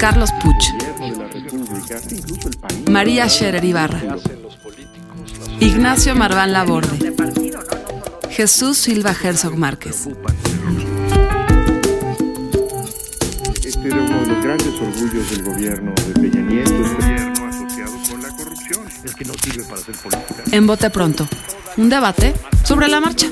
Carlos Puch. María Scherer Ibarra. Ignacio Marván Laborde. Jesús Silva Herzog Márquez. Este era uno de los grandes orgullos del gobierno de Peña Nieto. Gobierno asociado con la corrupción. Es que no sirve para hacer política. En Bote Pronto, un debate sobre la marcha.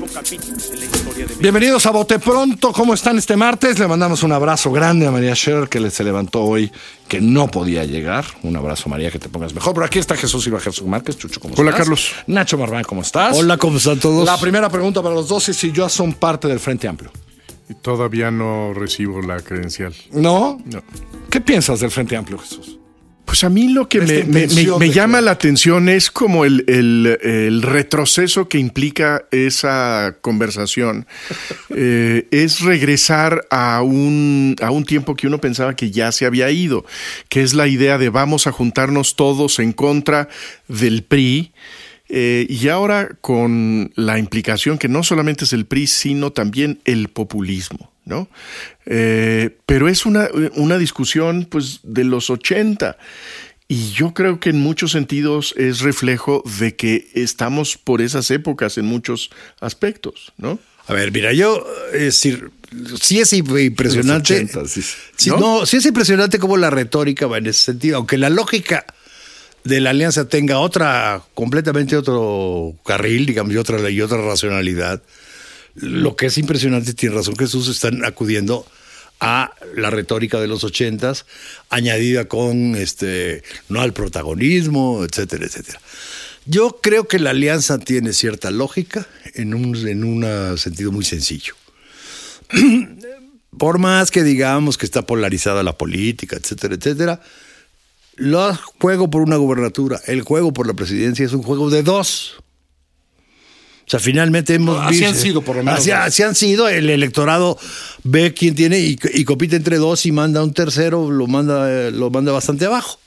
Bienvenidos a Bote Pronto. ¿Cómo están este martes? Le mandamos un abrazo grande a María Scherer que se levantó hoy, que no podía llegar. Un abrazo, María, que te pongas mejor. Pero aquí está Jesús Silva Jesús Márquez. Chucho, ¿cómo Hola, estás? Carlos. Nacho Marván, ¿cómo estás? Hola, ¿cómo están todos? La primera pregunta para los dos es si ya son parte del Frente Amplio. Y todavía no recibo la credencial. ¿No? No. ¿Qué piensas del Frente Amplio, Jesús? Pues a mí lo que me, me- intención me- me de llama la atención es como el, el- el retroceso que implica esa conversación. Eh, es regresar a un, a un tiempo que uno pensaba que ya se había ido, que es la idea de vamos a juntarnos todos en contra del PRI. eh, y ahora con la implicación que no solamente es el PRI, sino también el populismo, ¿no? Eh, pero es una, una discusión pues de los 80 y yo creo que en muchos sentidos es reflejo de que estamos por esas épocas en muchos aspectos, ¿no? A ver, mira, yo, es decir, sí es impresionante. Los 80, sí. Sí, ¿No? ¿No? sí es impresionante cómo la retórica va en ese sentido, aunque la lógica de la alianza tenga otra, completamente otro carril, digamos, y otra, y otra racionalidad. Lo que es impresionante, tiene razón Jesús, están acudiendo a la retórica de los ochentas, añadida con este, no al protagonismo, etcétera, etcétera. Yo creo que la alianza tiene cierta lógica en un en sentido muy sencillo. Por más que digamos que está polarizada la política, etcétera, etcétera, el juego por una gubernatura, el juego por la presidencia es un juego de dos. O sea, finalmente hemos Así han sido, por lo menos, Así, han sido. El electorado ve quién tiene y, y compite entre dos y manda un tercero, lo manda, lo manda bastante abajo.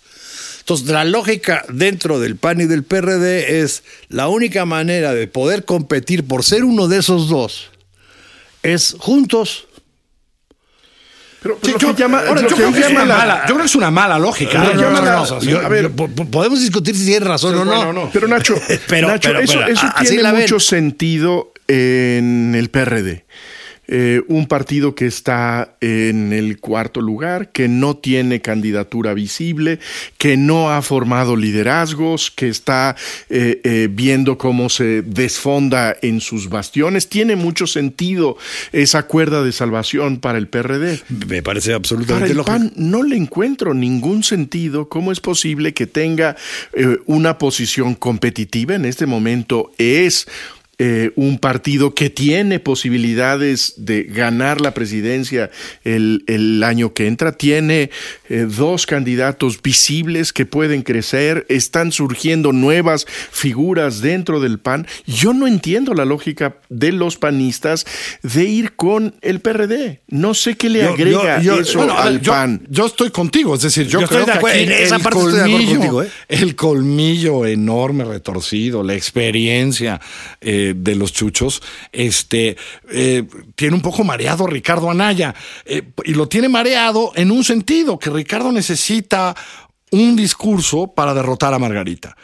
Entonces, la lógica dentro del PAN y del PRD es la única manera de poder competir por ser uno de esos dos es juntos. Pero, Sí, lo yo, que llama, ahora, lo yo que creo que es una la- mala, yo creo que es una mala lógica. No, no, No, no, no, no, o sea, yo- a ver, po- po- podemos discutir si tiene razón o no. bueno, no. Pero Nacho, Pero- Nacho, pero- eso, pero, eso tiene mucho sentido en el PRD. Eh, un partido que está en el cuarto lugar, que no tiene candidatura visible, que no ha formado liderazgos, que está eh, eh, viendo cómo se desfonda en sus bastiones. Tiene mucho sentido esa cuerda de salvación para el PRD. Me parece Para absolutamente el lógico. PAN no le encuentro ningún sentido. ¿Cómo es posible que tenga eh, una posición competitiva? En este momento es eh, un partido que tiene posibilidades de ganar la presidencia el, el año que entra. Tiene eh, dos candidatos visibles que pueden crecer. Están surgiendo nuevas figuras dentro del PAN. Yo no entiendo la lógica de los panistas de ir con el PRD. No sé qué le Yo- agrega yo- yo- eso Bueno, a ver, al yo, PAN. yo estoy contigo, es decir, yo, Yo estoy creo de que aquí en esa el parte estoy de acuerdo colmillo, contigo, ¿eh? el colmillo enorme retorcido, la experiencia eh, de los chuchos, este eh, tiene un poco mareado a Ricardo Anaya eh, y lo tiene mareado en un sentido que Ricardo necesita un discurso para derrotar a Margarita.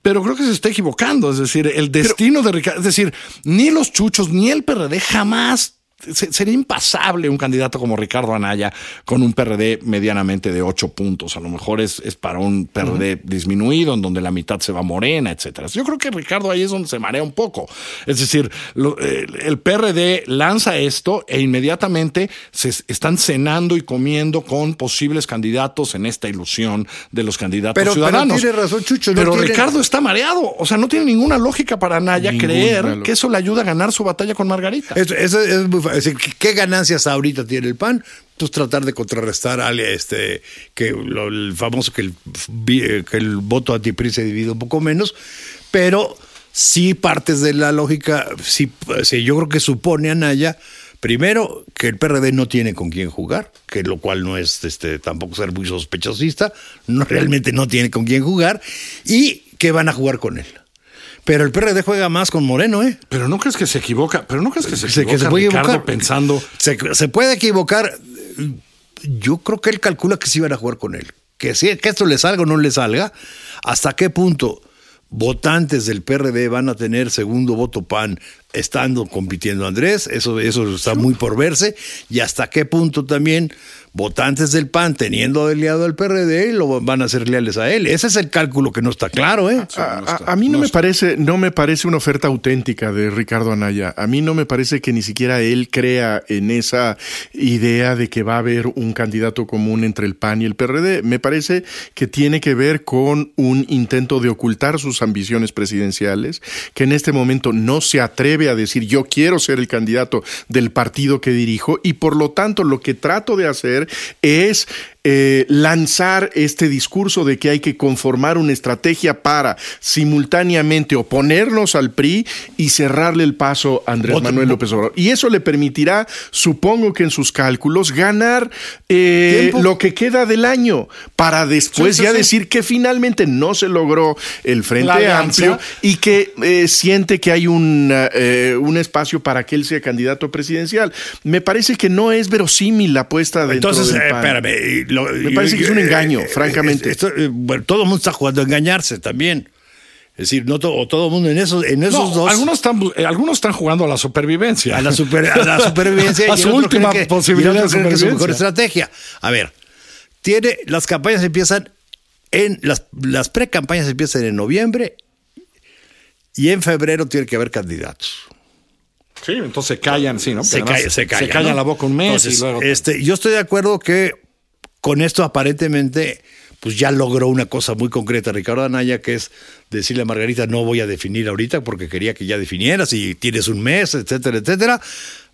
Pero creo que se está equivocando. Es decir, el destino de Ricardo, es decir, ni los chuchos ni el PRD jamás sería impasable un candidato como Ricardo Anaya con un PRD medianamente de ocho puntos. A lo mejor es, es para un PRD disminuido, en donde la mitad se va morena, etcétera. Yo creo que Ricardo ahí es donde se marea un poco. Es decir, lo- eh, el PRD lanza esto e inmediatamente se es- están cenando y comiendo con posibles candidatos en esta ilusión de los candidatos Pero- pero ciudadanos. tiene razón, Chucho, no Pero tiene- Ricardo está mareado. O sea, no tiene ninguna lógica para Anaya Ninguna creer lógica. que eso le ayuda a ganar su batalla con Margarita. Eso, eso es muy es decir, ¿qué ganancias ahorita tiene el PAN? Pues tratar de contrarrestar al este que el famoso que el, vi- que el voto antipri se divide un poco menos, pero sí partes de la lógica, sí, sí, yo creo que supone Anaya Primero, que el PRD no tiene con quién jugar, que lo cual no es este, tampoco ser muy sospechosista, no, realmente no tiene con quién jugar, y que van a jugar con él. Pero el PRD juega más con Moreno, ¿eh? Pero no crees que se equivoca, pero no crees que se Se- equivoca que se puede Ricardo, equivocar. pensando. Se, se puede equivocar. Yo creo que él calcula que sí van a jugar con él. Que, si, que esto le salga o no le salga, hasta qué punto votantes del PRD van a tener segundo voto PAN estando compitiendo Andrés, eso, eso está muy por verse, y hasta qué punto también votantes del PAN teniendo aliado al PRD lo van a ser leales a él. Ese es el cálculo que no está claro, ¿eh? A, a- a mí no, me parece, no me parece una oferta auténtica de Ricardo Anaya. A mí no me parece que ni siquiera él crea en esa idea de que va a haber un candidato común entre el PAN y el PRD. Me parece que tiene que ver con un intento de ocultar sus ambiciones presidenciales, que en este momento no se atreve a decir yo quiero ser el candidato del partido que dirijo y por lo tanto lo que trato de hacer es eh, lanzar este discurso de que hay que conformar una estrategia para simultáneamente oponernos al PRI y cerrarle el paso a Andrés Manuel López Obrador. Y eso le permitirá, supongo que en sus cálculos, ganar eh, lo que queda del año para después Sí, sí, ya sí. decir que finalmente no se logró el Frente. Amplio y que eh, siente que hay un, eh, un espacio para que él sea candidato presidencial. Me parece que no es verosímil la apuesta de Entonces, espérame. Lo- Me parece que es un engaño, francamente. esto, eh, bueno, todo el mundo está jugando a engañarse también. Es decir, no to- o todo el mundo en esos, en esos No, dos. algunos están, eh, algunos están jugando a la supervivencia. a la, super- a la supervivencia. A su última que- posibilidad de cree que es su mejor supervivencia. estrategia. A ver, tiene, las campañas empiezan en. Las, las pre-campañas empiezan en noviembre y en febrero tiene que haber candidatos. Sí, entonces se callan, sí, ¿no? se calla, se calla. Se callan ¿no? la boca un mes Entonces, y luego. Este, yo estoy de acuerdo que con esto aparentemente pues ya logró una cosa muy concreta Ricardo Anaya, que es decirle a Margarita, no voy a definir ahorita porque quería que ya definieras y tienes un mes, etcétera, etcétera.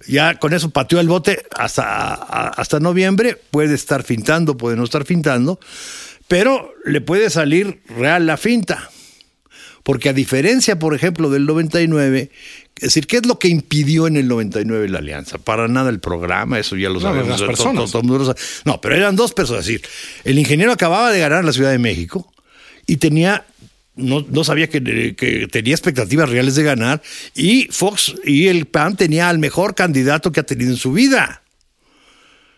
Ya con eso pateó el bote hasta, hasta noviembre, puede estar fintando, puede no estar fintando, pero le puede salir real la finta. Porque a diferencia, por ejemplo, del 99, es decir, ¿qué es lo que impidió en el 99 la alianza? Para nada el programa, eso ya lo No, sabemos. las todo- personas. No, pero eran dos personas. Es decir, el ingeniero acababa de ganar la Ciudad de México y tenía. No, no sabía que, que tenía expectativas reales de ganar. Y Fox y el PAN tenía al mejor candidato que ha tenido en su vida.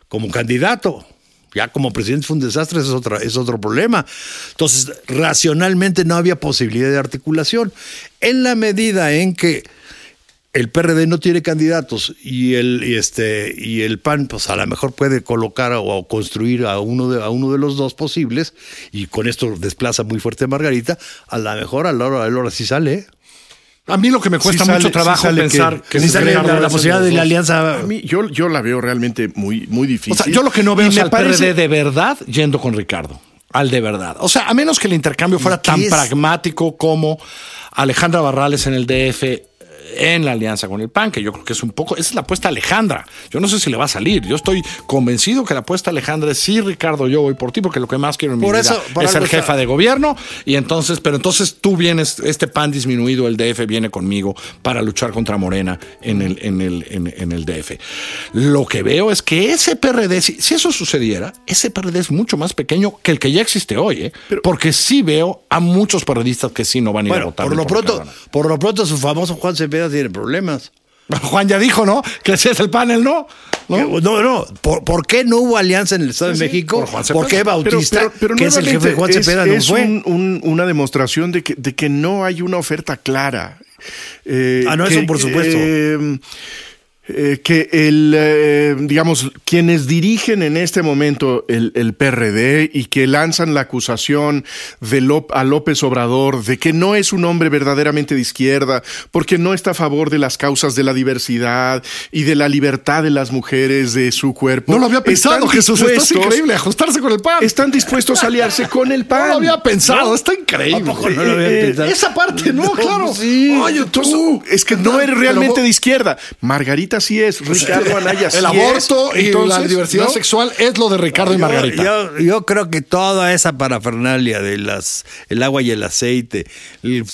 Como candidato. Ya como presidente fue un desastre, es, otra, es otro problema. Entonces, racionalmente no había posibilidad de articulación. En la medida en que el PRD no tiene candidatos y el, y este, y el PAN, pues a lo mejor puede colocar o, o construir a uno, de, a uno de los dos posibles, y con esto desplaza muy fuerte a Margarita, a lo mejor a la hora, a la hora sí sale. ¿eh? A mí lo que me cuesta Sí sale- mucho trabajo pensar que- que, Sí sale la, posibilidad de la alianza. A mí, yo, yo la veo realmente muy, muy O difícil. sea, yo lo que no veo Y es me al parece- PRD de verdad yendo con Ricardo. Al de verdad. O sea, a menos que el intercambio fuera tan es? pragmático como Alejandra Barrales en el DF en la alianza con el PAN, que yo creo que es un poco, esa es la apuesta Alejandra. Yo no sé si le va a salir. Yo estoy convencido que la apuesta Alejandra es sí, Ricardo, yo voy por ti, porque lo que más quiero en mi Por vida eso, es ser jefa de gobierno. Y entonces, pero entonces tú vienes, este PAN disminuido, el DF viene conmigo para luchar contra Morena en el, en el, en, en el DF. Lo que veo es que ese PRD, si, si eso sucediera, ese PRD es mucho más pequeño que el que ya existe hoy, ¿eh? porque sí veo a muchos periodistas que sí no van a ir a votar. por lo, por pronto, por lo pronto su famoso Juan Cepeda tiene problemas. Juan ya dijo, ¿no? Que ese es el panel, ¿no? ¿No? No, no. ¿Por, por qué no hubo alianza en el Estado Sí, de sí, México? por Juan Cepeda. ¿Por qué Bautista, pero- pero que es el jefe de Juan Cepeda, es, no es fue? un- un- una demostración de que, de que no hay una oferta clara. Eh, Ah, no, que- eso por supuesto. eh, eh, que el, eh, digamos, quienes dirigen en este momento el, el PRD y que lanzan la acusación de Lop- a López Obrador de que no es un hombre verdaderamente de izquierda, porque no está a favor de las causas de la diversidad y de la libertad de las mujeres de su cuerpo. No lo había pensado, Jesús. Esto es dispuestos- increíble. Ajustarse con el PAN. Están dispuestos a aliarse con el PAN. No lo había pensado. Está increíble. ¿A poco no lo había Eh, pensado? Esa parte, no, No, claro. sí. Oye, tú. Es que no eres realmente vos- de izquierda. Margarita Margarita sí es, Ricardo Anaya sí El es. aborto y la diversidad ¿no? sexual es lo de Ricardo y Margarita. Yo, yo creo que toda esa parafernalia de las el agua y el aceite, el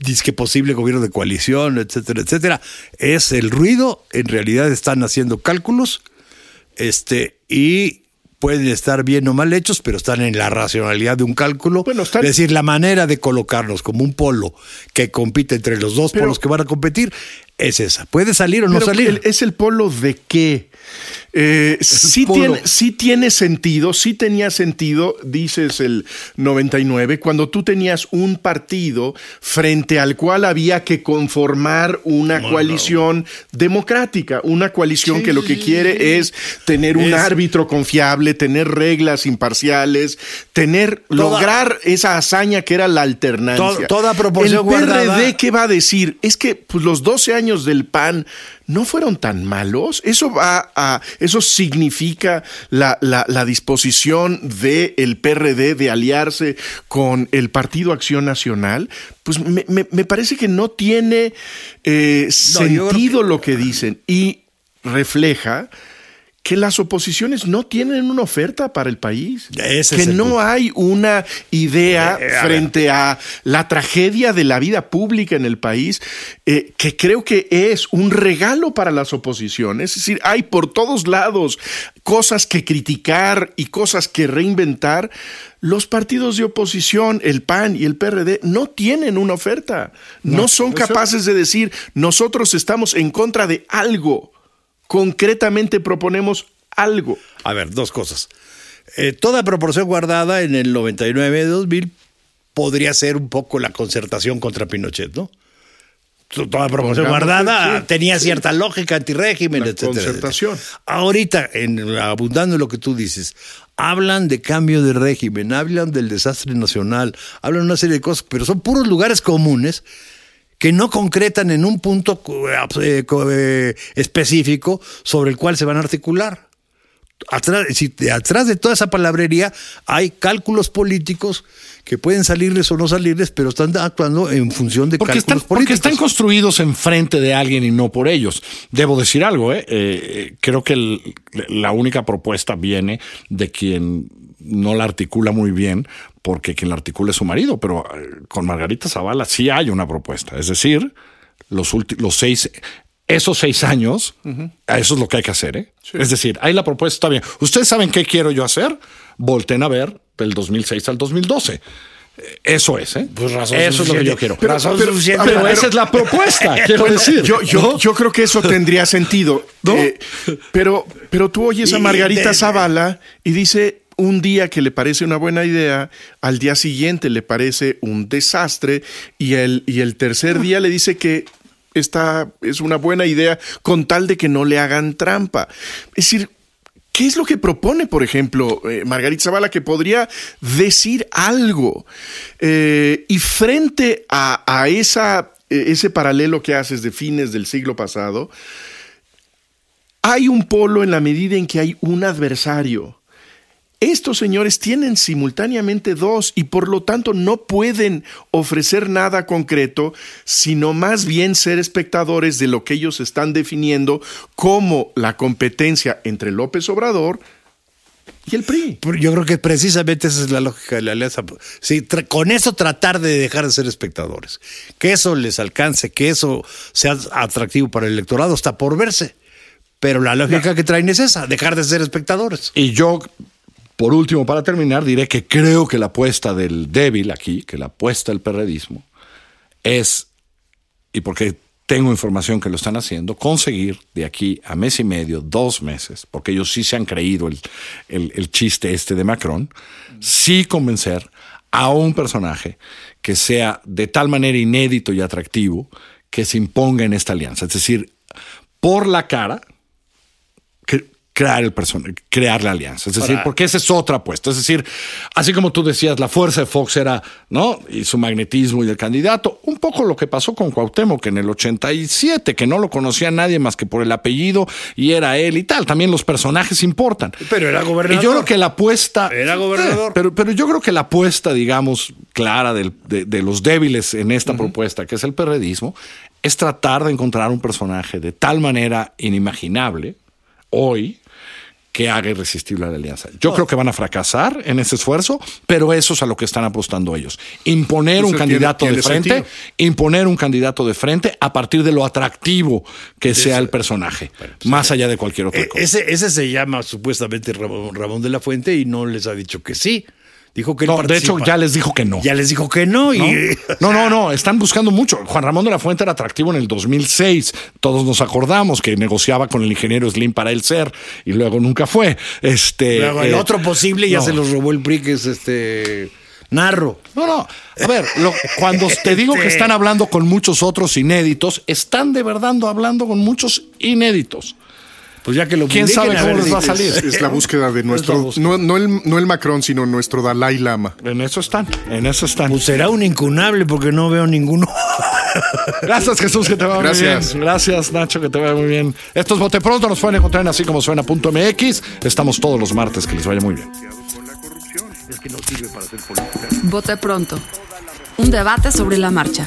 disque posible gobierno de coalición, etcétera, etcétera, es el ruido. En realidad están haciendo cálculos, este, y pueden estar bien o mal hechos, pero están en la racionalidad de un cálculo. Bueno, están- Es decir, la manera de colocarnos como un polo que compite entre los dos Pero- polos que van a competir es esa. Puede salir o no Pero salir. ¿Es el polo de qué? Eh, sí, tiene, sí tiene sentido, sí tenía sentido, dices el 99, cuando tú tenías un partido frente al cual había que conformar una coalición democrática, una coalición que lo que quiere es tener un Es- árbitro confiable, tener reglas imparciales, tener, Toda- lograr esa hazaña que era la alternancia. To- toda proporción el PRD. ¿qué va a decir? Es que pues, los 12 años del PAN no fueron tan malos. Eso va a, eso significa la, la- la disposición del PRD de aliarse con el Partido Acción Nacional. Pues me, me- me parece que no tiene eh, No, sentido lo que dicen y refleja que las oposiciones no tienen una oferta para el país, Ese que es el no punto. hay una idea Eh, eh, a frente a la tragedia de la vida pública en el país, eh, que creo que es un regalo para las oposiciones. Es decir, hay por todos lados cosas que criticar y cosas que reinventar. Los partidos de oposición, el PAN y el PRD, no tienen una oferta. No, son capaces de decir, nosotros estamos en contra de algo. Concretamente proponemos algo. A ver, dos cosas. Eh, toda proporción guardada en el 99 de 2000 podría ser un poco la concertación contra Pinochet, ¿no? To- Toda proporción Pongamos guardada sí. tenía cierta lógica antirrégimen, La etcétera. concertación. etcétera. Ahorita, en, abundando en lo que tú dices, hablan de cambio de régimen, hablan del desastre nacional, hablan una serie de cosas, pero son puros lugares comunes que no concretan en un punto eh, co- eh, específico sobre el cual se van a articular. Atrás, si- de- atrás de toda esa palabrería hay cálculos políticos que pueden salirles o no salirles, pero están actuando en función de Porque están, cálculos porque políticos. están construidos enfrente de alguien y no por ellos. Debo decir algo, ¿eh? Eh, eh, creo que el- la única propuesta viene de quien no la articula muy bien, porque quien la articula es su marido, pero eh, con Margarita Zavala sí hay una propuesta. Es decir, los, los seis, esos seis años, a eso es lo que hay que hacer. ¿eh? Es decir, hay la propuesta, está bien. ¿Ustedes saben qué quiero yo hacer? Volten a ver del 2006 al 2012. Eh, Eso es, ¿eh? Pues razón Eso es lo que yo quiero. Pero- Razón pero- suficiente Pero pero- esa es la propuesta, quiero Bueno, decir. Yo, yo, yo creo que eso tendría sentido. ¿No? Eh, pero, pero tú oyes a Margarita Zavala y dice un día que le parece una buena idea, al día siguiente le parece un desastre y el, y el tercer día le dice que esta es una buena idea con tal de que no le hagan trampa. Es decir, ¿Qué es lo que propone, por ejemplo, eh, Margarita Zavala, que podría decir algo? Eh, y frente a, esa, eh, ese paralelo que haces de fines del siglo pasado, hay un polo en la medida en que hay un adversario. Estos señores tienen simultáneamente dos y por lo tanto no pueden ofrecer nada concreto, sino más bien ser espectadores de lo que ellos están definiendo como la competencia entre López Obrador y el PRI. Yo creo que precisamente esa es la lógica de la alianza. Sí, con eso tratar de dejar de ser espectadores. Que eso les alcance, que eso sea atractivo para el electorado, está por verse. Pero la lógica que traen es esa, dejar de ser espectadores. Y yo, por último, para terminar, diré que creo que la apuesta del débil aquí, que la apuesta del perredismo, es, y porque tengo información que lo están haciendo, conseguir de aquí a mes y medio, dos meses, porque ellos sí se han creído el, el- chiste este de Macron, sí convencer a un personaje que sea de tal manera inédito y atractivo que se imponga en esta alianza. Es decir, por la cara, cre- crear el crear la alianza. Es decir, porque esa es otra apuesta. Es decir, así como tú decías, la fuerza de Fox era, ¿no? Y su magnetismo y el candidato, un poco lo que pasó con Cuauhtémoc en el 87, que no lo conocía nadie más que por el apellido y era él y tal. También los personajes importan. Pero era gobernador. Y yo creo que la apuesta. Era gobernador. Eh, pero, pero yo creo que la apuesta, digamos, clara del- de, de los débiles en esta propuesta, que es el perredismo, es tratar de encontrar un personaje de tal manera inimaginable hoy que haga irresistible a la alianza. Yo creo que van a fracasar en ese esfuerzo, pero eso es a lo que están apostando ellos. Imponer un candidato tiene- de frente, sentido. imponer un candidato de frente a partir de lo atractivo que sea el personaje, más allá de cualquier otra Eh, cosa. ese, ese se llama supuestamente Ramón, Ramón de la Fuente y no les ha dicho que sí. Dijo que él No, de hecho, ya les dijo que no. Ya les dijo que no. Y, ¿No? no, no, no, están buscando mucho. Juan Ramón de la Fuente era atractivo en el 2006. Todos nos acordamos que negociaba con el ingeniero Slim para él ser y luego nunca fue. Este, Luego el eh, otro posible ya no. se los robó el PRI, que es este. Narro. No, no. A ver, lo- cuando te digo que Este- están hablando con muchos otros inéditos, están de verdad hablando con muchos inéditos. Pues ya que lo ¿Quién publiquen, sabe cómo les va a salir? Es, es la búsqueda de nuestro, búsqueda. no, no el, no el Macron, sino nuestro Dalai Lama. En eso están, en eso están. Pues será un incunable porque no veo ninguno. Gracias Jesús, que te vaya Gracias. muy bien. Gracias Nacho, que te vaya muy bien. Esto es Bote Pronto, nos pueden encontrar en así como suena.mx. Estamos todos los martes, que les vaya muy bien. Vote pronto. Un debate sobre la marcha.